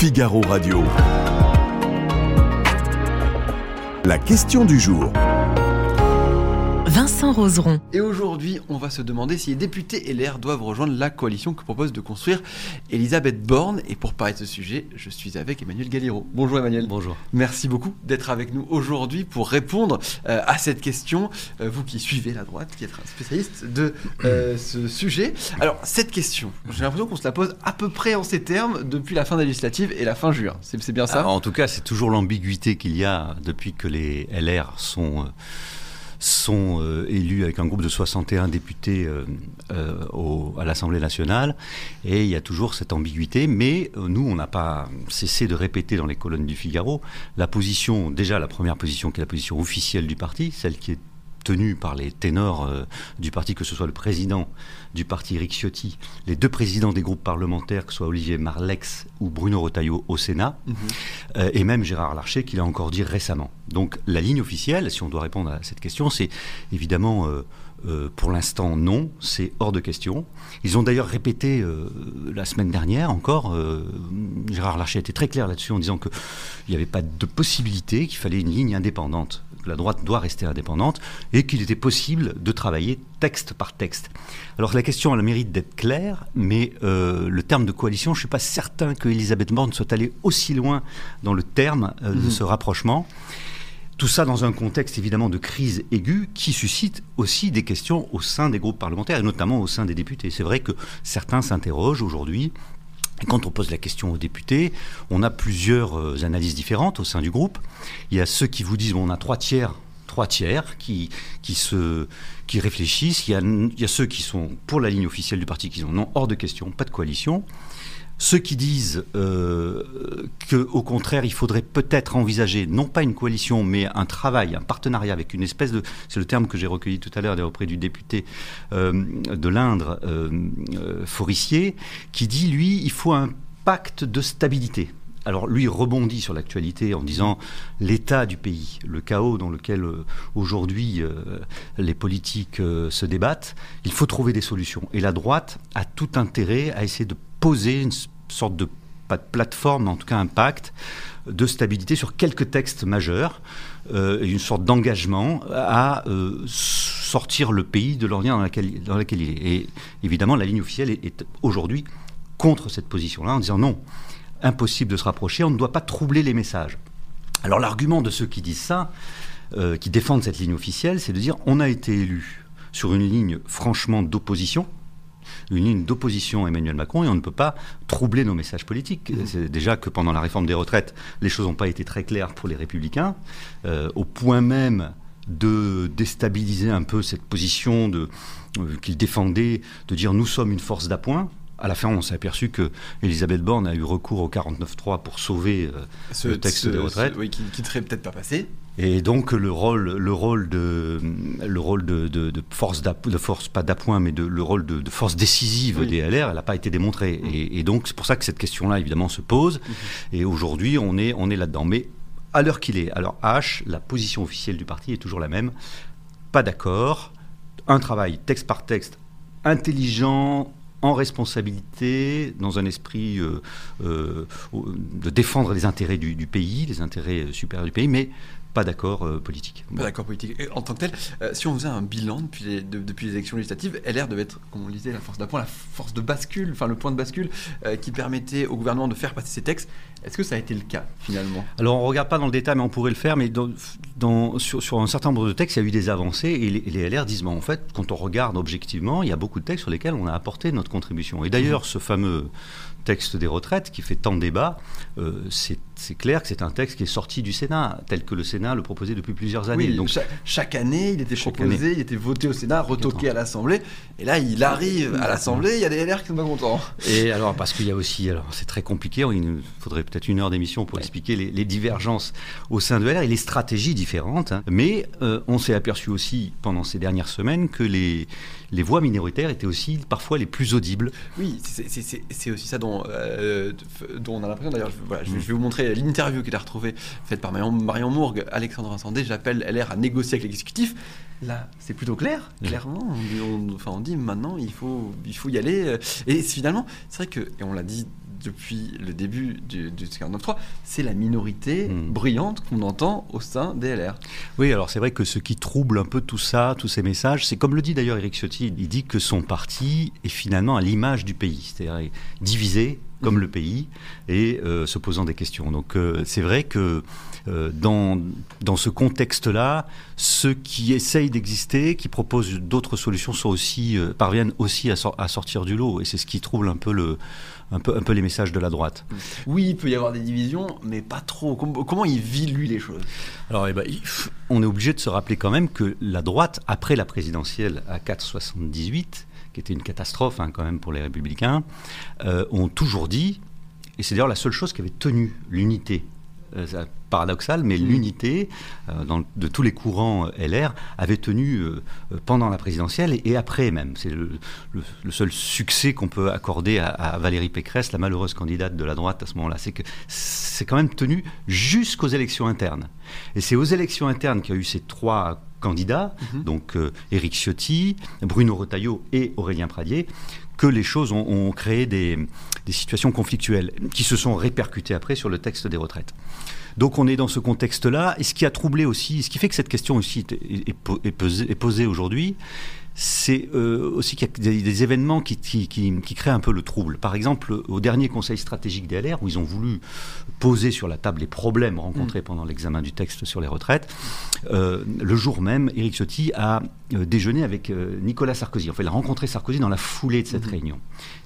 Figaro Radio. La question du jour. Vincent Roseron. Et aujourd'hui, on va se demander si les députés LR doivent rejoindre la coalition que propose de construire Elisabeth Borne. Et pour parler de ce sujet, je suis avec Emmanuel Galiro. Bonjour Emmanuel. Bonjour. Merci beaucoup d'être avec nous aujourd'hui pour répondre euh, à cette question. Euh, vous qui suivez la droite, qui êtes un spécialiste de euh, ce sujet. Alors, cette question, j'ai l'impression qu'on se la pose à peu près en ces termes depuis la fin de la législative et la fin juin. C'est bien ça? Ah, en tout cas, c'est toujours l'ambiguïté qu'il y a depuis que les LR sont, euh, sont euh, élus avec un groupe de 61 députés euh, euh, à l'Assemblée nationale. Et il y a toujours cette ambiguïté. Mais nous, on n'a pas cessé de répéter dans les colonnes du Figaro la position, déjà la première position qui est la position officielle du parti, celle qui est tenue par les ténors euh, du parti, que ce soit le président du parti Eric Ciotti, les deux présidents des groupes parlementaires, que ce soit Olivier Marlex ou Bruno Retailleau au Sénat, Mhm. euh, et même Gérard Larcher qui l'a encore dit récemment. Donc la ligne officielle, si on doit répondre à cette question, c'est évidemment euh, euh, pour l'instant non, c'est hors de question. Ils ont d'ailleurs répété euh, la semaine dernière encore, euh, Gérard Larcher était très clair là-dessus en disant qu'il n'y avait pas de possibilité, qu'il fallait une ligne indépendante, la droite doit rester indépendante, et qu'il était possible de travailler texte par texte. Alors la question a le mérite d'être claire, mais euh, le terme de coalition, je ne suis pas certain que Elisabeth Borne soit allée aussi loin dans le terme euh, de Mhm. ce rapprochement. Tout ça dans un contexte évidemment de crise aiguë qui suscite aussi des questions au sein des groupes parlementaires et notamment au sein des députés. C'est vrai que certains s'interrogent aujourd'hui. Quand on pose la question aux députés, on a plusieurs euh, analyses différentes au sein du groupe. Il y a ceux qui vous disent on a trois tiers, trois tiers qui, qui, se, qui réfléchissent. Il y, a, il y a ceux qui sont pour la ligne officielle du parti qui disent non, hors de question, pas de coalition. Ceux qui disent euh, qu'au contraire, il faudrait peut-être envisager, non pas une coalition, mais un travail, un partenariat avec une espèce de... C'est le terme que j'ai recueilli tout à l'heure auprès du député euh, de l'Indre, euh, Forissier, qui dit, lui, il faut un pacte de stabilité. Alors lui rebondit sur l'actualité en disant l'état du pays, le chaos dans lequel aujourd'hui les politiques se débattent, il faut trouver des solutions. Et la droite a tout intérêt à essayer de poser une sorte de, pas de plateforme, en tout cas un pacte de stabilité sur quelques textes majeurs, euh, une sorte d'engagement à euh, sortir le pays de l'ornière dans laquelle, dans il est. Et évidemment, la ligne officielle est, est aujourd'hui contre cette position-là, en disant non, impossible de se rapprocher, on ne doit pas troubler les messages. Alors l'argument de ceux qui disent ça, euh, qui défendent cette ligne officielle, c'est de dire on a été élu sur une ligne franchement d'opposition, une ligne d'opposition à Emmanuel Macron et on ne peut pas troubler nos messages politiques. C'est déjà que pendant la réforme des retraites, les choses n'ont pas été très claires pour les républicains, euh, au point même de déstabiliser un peu cette position de, euh, qu'ils défendaient, de dire nous sommes une force d'appoint. À la fin, on s'est aperçu que Elisabeth Borne a eu recours au 49.3 pour sauver euh, Ce le texte ce- des retraites. ce- oui, qui ne serait peut-être pas passé. Et donc le rôle, le rôle de, le rôle de, de- de force, de force pas d'appoint, mais de, le rôle de, de force décisive Oui. des LR, elle n'a pas été démontrée. Et, et donc c'est pour ça que cette question-là évidemment se pose. Mhm. Et aujourd'hui on est, on est là-dedans. Mais à l'heure qu'il est, alors H, la position officielle du parti est toujours la même. Pas d'accord. Un travail texte par texte intelligent. En responsabilité, dans un esprit euh, euh, de défendre les intérêts du, du pays, les intérêts supérieurs du pays, mais pas d'accord euh, politique. Pas d'accord politique. Et en tant que tel, euh, si on faisait un bilan depuis les, de- depuis les élections législatives, LR devait être, comme on le disait, la force d'appoint, la force de bascule, enfin le point de bascule euh, qui permettait au gouvernement de faire passer ses textes. Est-ce que ça a été le cas finalement? Alors on ne regarde pas dans le détail, mais on pourrait le faire. Mais dans, dans- sur, sur un certain nombre de textes, il y a eu des avancées et les, les LR disent, en fait, quand on regarde objectivement, il y a beaucoup de textes sur lesquels on a apporté notre contribution. Et d'ailleurs, ce fameux texte des retraites qui fait tant de débats, c'est clair que c'est un texte qui est sorti du Sénat, tel que le Sénat le proposait depuis plusieurs années. Oui, Donc cha- chaque, année, il était proposé, il était voté au Sénat, retoqué à l'Assemblée. Et là, il arrive à l'Assemblée, il y a des LR qui sont pas contents. Et alors, parce qu'il y a aussi, alors c'est très compliqué, il nous faudrait peut-être une heure d'émission pour expliquer les, les divergences au sein de LR et les stratégies différentes. hein. Mais euh, on s'est aperçu aussi pendant ces dernières semaines que les, les voix minoritaires étaient aussi parfois les plus audibles. Oui, c'est- aussi ça dont, euh, dont on a l'impression. D'ailleurs, je, voilà, je vais- je vais vous montrer l'interview qui est retrouvée, faite par Marion, Marion Mourgue, Alexandre Vincendé. J'appelle LR à négocier avec l'exécutif. Là, c'est plutôt clair, clairement. On, enfin, on dit maintenant, il faut, il faut y aller. Et finalement, c'est vrai que, et on l'a dit depuis le début du, du 49.3, c'est la minorité Mm. bruyante qu'on entend au sein des LR. Oui, alors c'est vrai que ce qui trouble un peu tout ça, tous ces messages, c'est comme le dit d'ailleurs Eric Ciotti, il dit que son parti est finalement à l'image du pays, c'est-à-dire divisé comme le pays et euh, se posant des questions. Donc euh, c'est vrai que euh, dans, dans ce contexte-là, ceux qui essayent d'exister, qui proposent d'autres solutions, sont aussi, parviennent aussi à, sor- à sortir du lot. Et c'est ce qui trouble un peu, le, un, peu, un peu les messages de la droite. Oui, il peut y avoir des divisions, mais pas trop. Com- comment il vit, lui, les choses? Alors, eh ben, on est obligé de se rappeler quand même que la droite, après la présidentielle à 4,78, qui était une catastrophe hein, quand même pour les républicains, euh, ont toujours dit, et c'est d'ailleurs la seule chose qui avait tenu l'unité, euh, paradoxal, mais l'unité euh, dans- de tous les courants euh, LR avait tenu pendant la présidentielle et, et après même. C'est le, le- le seul succès qu'on peut accorder à, à Valérie Pécresse, la malheureuse candidate de la droite à ce moment-là. C'est que c'est quand même tenu jusqu'aux élections internes. Et c'est aux élections internes qu'il y a eu ces trois candidats, donc euh, Éric Ciotti, Bruno Retailleau et Aurélien Pradier, que les choses ont, ont créé des, des situations conflictuelles qui se sont répercutées après sur le texte des retraites. Donc on est dans ce contexte-là, et ce qui a troublé aussi, ce qui fait que cette question aussi est, est- est po- est posée, est posée aujourd'hui, c'est euh, aussi qu'il y a des, des événements qui, qui- qui- qui créent un peu le trouble. Par exemple, au dernier conseil stratégique des LR, où ils ont voulu poser sur la table les problèmes rencontrés pendant l'examen du texte sur les retraites, euh, le jour même, Éric Ciotti a euh, déjeuné avec Nicolas Sarkozy. Enfin, il a rencontré Sarkozy dans la foulée de cette réunion.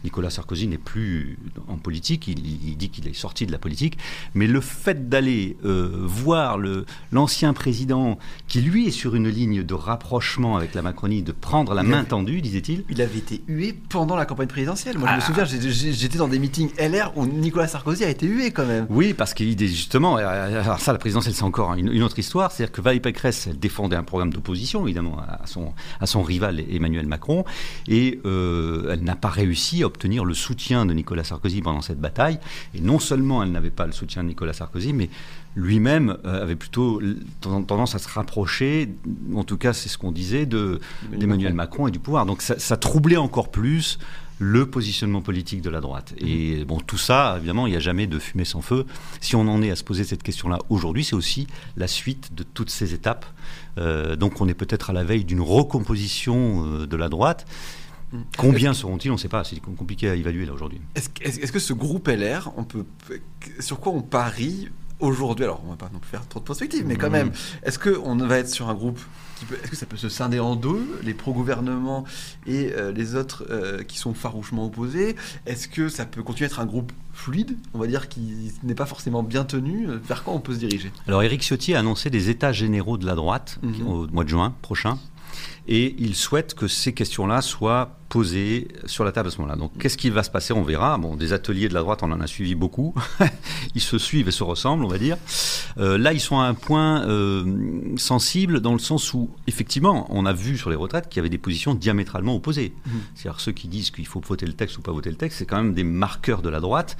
Nicolas Sarkozy n'est plus en politique, il, il dit qu'il est sorti de la politique, mais le fait d'aller euh, voir l'ancien président, qui lui est sur une ligne de rapprochement avec la Macronie, de prendre la Il main avait- tendue, disait-il, Il avait été hué pendant la campagne présidentielle. Moi, je me Ah. souviens, j'étais dans des meetings LR où Nicolas Sarkozy a été hué quand même. Oui, parce qu'il est justement, euh, alors ça, la présidentielle, c'est encore une, une autre histoire. C'est-à-dire que Valérie Pécresse, elle défendait un programme d'opposition, évidemment, à son, à son rival Emmanuel Macron, et euh, elle n'a pas réussi à obtenir le soutien de Nicolas Sarkozy pendant cette bataille. Et non seulement elle n'avait pas le soutien de Nicolas Sarkozy, mais lui-même euh, avait plutôt tendance à se rapprocher, en tout cas c'est ce qu'on disait, de- d'Emmanuel Macron et du pouvoir. Donc ça, ça troublait encore plus le positionnement politique de la droite. Et bon, tout ça, évidemment, il n'y a jamais de fumée sans feu. Si on en est à se poser cette question-là aujourd'hui, c'est aussi la suite de toutes ces étapes. Euh, donc on est peut-être à la veille d'une recomposition euh, de la droite. Combien seront-ils? On ne sait pas. C'est compliqué à évaluer là aujourd'hui. Est-ce que- est-ce- est-ce que ce groupe LR, on peut, sur quoi on parie aujourd'hui Alors, on va pas non plus faire trop de perspectives, mais quand même, est-ce qu'on va être sur un groupe qui peut, est-ce que ça peut se scinder en deux, les pro-gouvernement et euh, les autres euh, qui sont farouchement opposés? Est-ce que ça peut continuer à être un groupe fluide, on va dire, qui n'est pas forcément bien tenu? Vers quoi on peut se diriger? Alors Éric Ciotti a annoncé des états généraux de la droite Mhm. au mois de juin prochain. Et il souhaite que ces questions-là soient posées sur la table à ce moment-là. Donc, qu'est-ce qui va se passer? On verra. Bon, des ateliers de la droite, on en a suivi beaucoup. ils se suivent et se ressemblent, on va dire. Euh, là, ils sont à un point euh, sensible dans le sens où, effectivement, on a vu sur les retraites qu'il y avait des positions diamétralement opposées. Mhm. C'est-à-dire ceux qui disent qu'il faut voter le texte ou pas voter le texte, c'est quand même des marqueurs de la droite.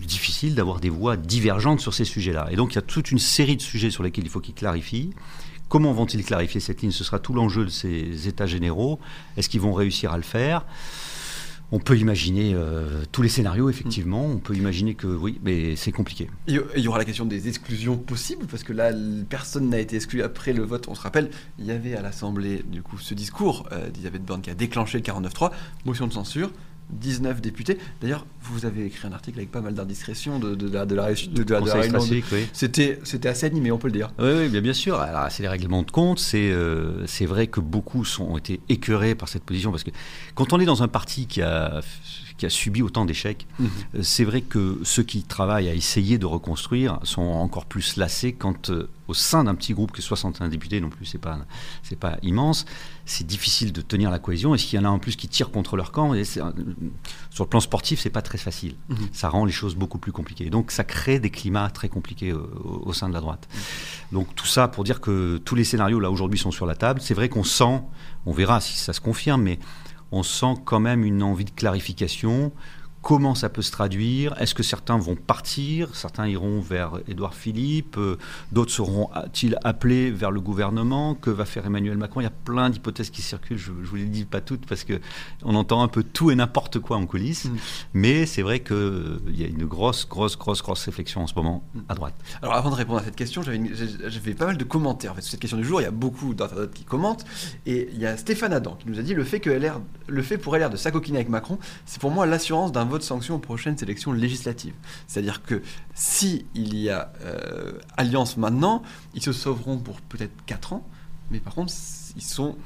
Difficile d'avoir des voix divergentes sur ces sujets-là. Et donc, il y a toute une série de sujets sur lesquels il faut qu'ils clarifient. Comment vont-ils clarifier cette ligne? Ce sera tout l'enjeu de ces états généraux. Est-ce qu'ils vont réussir à le faire? On peut imaginer euh, tous les scénarios, effectivement. On peut imaginer que oui, mais c'est compliqué. Il y- aura la question des exclusions possibles, parce que là, personne n'a été exclu après le vote. On se rappelle, il y avait à l'Assemblée, du coup, ce discours euh, d'Elisabeth Borne qui a déclenché le 49-3, motion de censure, 19 députés. D'ailleurs, vous avez écrit un article avec pas mal d'indiscrétions de, de, la- de la, réussite- de, de la- oui. C'était, assez animé, on peut le dire. Oui, oui, bien, bien sûr. Alors, c'est les règlements de compte. C'est euh, c'est vrai que beaucoup sont, ont été écœurés par cette position parce que quand on est dans un parti qui a, qui a subi autant d'échecs, Mhm. euh, c'est vrai que ceux qui travaillent à essayer de reconstruire sont encore plus lassés quand, euh, au sein d'un petit groupe que 61 députés non plus, c'est pas, c'est pas immense, c'est difficile de tenir la cohésion. Et s'il y en a en plus qui tirent contre leur camp, et euh, sur le plan sportif, c'est pas très facile. Mhm. Ça rend les choses beaucoup plus compliquées. Donc ça crée des climats très compliqués au, au sein de la droite. Donc tout ça pour dire que tous les scénarios là aujourd'hui sont sur la table. C'est vrai qu'on sent, on verra si ça se confirme, mais on sent quand même une envie de clarification comment ça peut se traduire Est-ce que certains vont partir Certains iront vers Édouard Philippe euh, D'autres seront-ils appelés vers le gouvernement Que va faire Emmanuel Macron Il y a plein d'hypothèses qui circulent. Je ne vous les dis pas toutes parce qu'on entend un peu tout et n'importe quoi en coulisses. Mm. Mais c'est vrai qu'il y a une grosse, grosse, grosse, grosse réflexion en ce moment mm. à droite. Alors avant de répondre à cette question, j'avais pas mal de commentaires en fait, sur cette question du jour. Il y a beaucoup d'internautes qui commentent. Et il y a Stéphane Adam qui nous a dit le fait, que LR, le fait pour LR de s'acoquiner avec Macron, c'est pour moi l'assurance d'un vote sanction aux prochaines élections législatives. C'est-à-dire que si il y a euh, alliance maintenant, ils se sauveront pour peut-être 4 ans, mais par contre, ils sont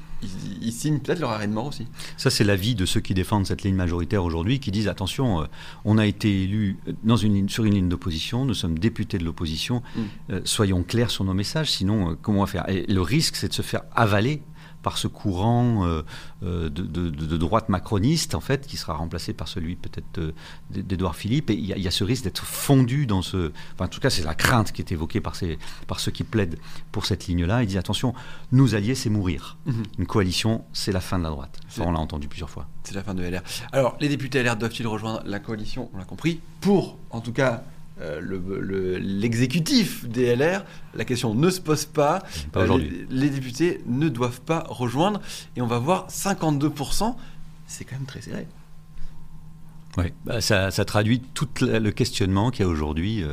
ils, signent peut-être leur arrêt de mort aussi. Ça, c'est l'avis de ceux qui défendent cette ligne majoritaire aujourd'hui, qui disent attention, euh, on a été élu dans une ligne, sur une ligne d'opposition, nous sommes députés de l'opposition, mm. euh, soyons clairs sur nos messages, sinon, comment on va faire? Et le risque, c'est de se faire avaler par ce courant euh, euh, de, droite macroniste, en fait, qui sera remplacé par celui peut-être d'Edouard Philippe. Et il y, a ce risque d'être fondu dans ce... Enfin, en tout cas, c'est la crainte qui est évoquée par, ces, par ceux qui plaident pour cette ligne-là. Ils disent, attention, nous alliés, c'est mourir. Mhm. Une coalition, c'est la fin de la droite. Ça, on l'a entendu plusieurs fois. C'est la fin de LR. Alors, les députés LR doivent-ils rejoindre la coalition? On l'a compris. Pour, en tout cas, euh, l'exécutif le, des LR, la question ne se pose pas. Euh, les, députés ne doivent pas rejoindre. Et on va voir 52%. C'est quand même très serré. Oui, bah, ça, traduit tout le questionnement qu'il y a aujourd'hui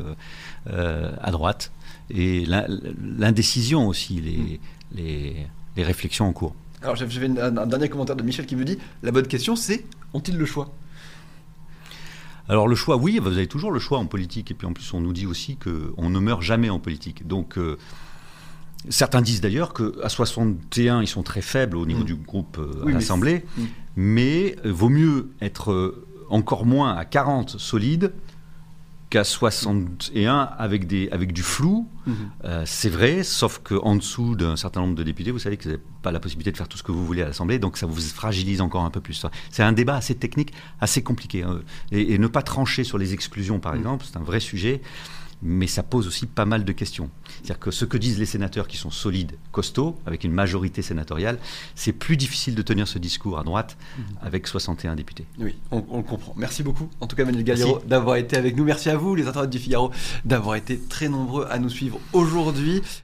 euh, à droite et l'indécision aussi, les, les, les, réflexions en cours. Alors j'avais un dernier commentaire de Michel qui me dit la bonne question c'est ont-ils le choix? Alors le choix, oui, vous avez toujours le choix en politique. Et puis en plus, on nous dit aussi qu'on ne meurt jamais en politique. Donc euh, certains disent d'ailleurs qu'à 61, ils sont très faibles au niveau mm. du groupe euh, à l'Assemblée. Mm. Mais euh, vaut mieux être encore moins à 40 solides qu'à 61 avec, des, avec du flou. Mhm. Euh, c'est vrai, sauf qu'en dessous d'un certain nombre de députés, vous savez que vous n'avez pas la possibilité de faire tout ce que vous voulez à l'Assemblée, donc ça vous fragilise encore un peu plus. C'est un débat assez technique, assez compliqué. Hein. Et, ne pas trancher sur les exclusions, par mhm. exemple, c'est un vrai sujet mais ça pose aussi pas mal de questions. C'est-à-dire que ce que disent les sénateurs qui sont solides, costauds, avec une majorité sénatoriale, c'est plus difficile de tenir ce discours à droite mhm. avec 61 députés. Oui, on, le comprend. Merci beaucoup, en tout cas Manuel Galliero, d'avoir été avec nous. Merci à vous, les internautes du Figaro, d'avoir été très nombreux à nous suivre aujourd'hui.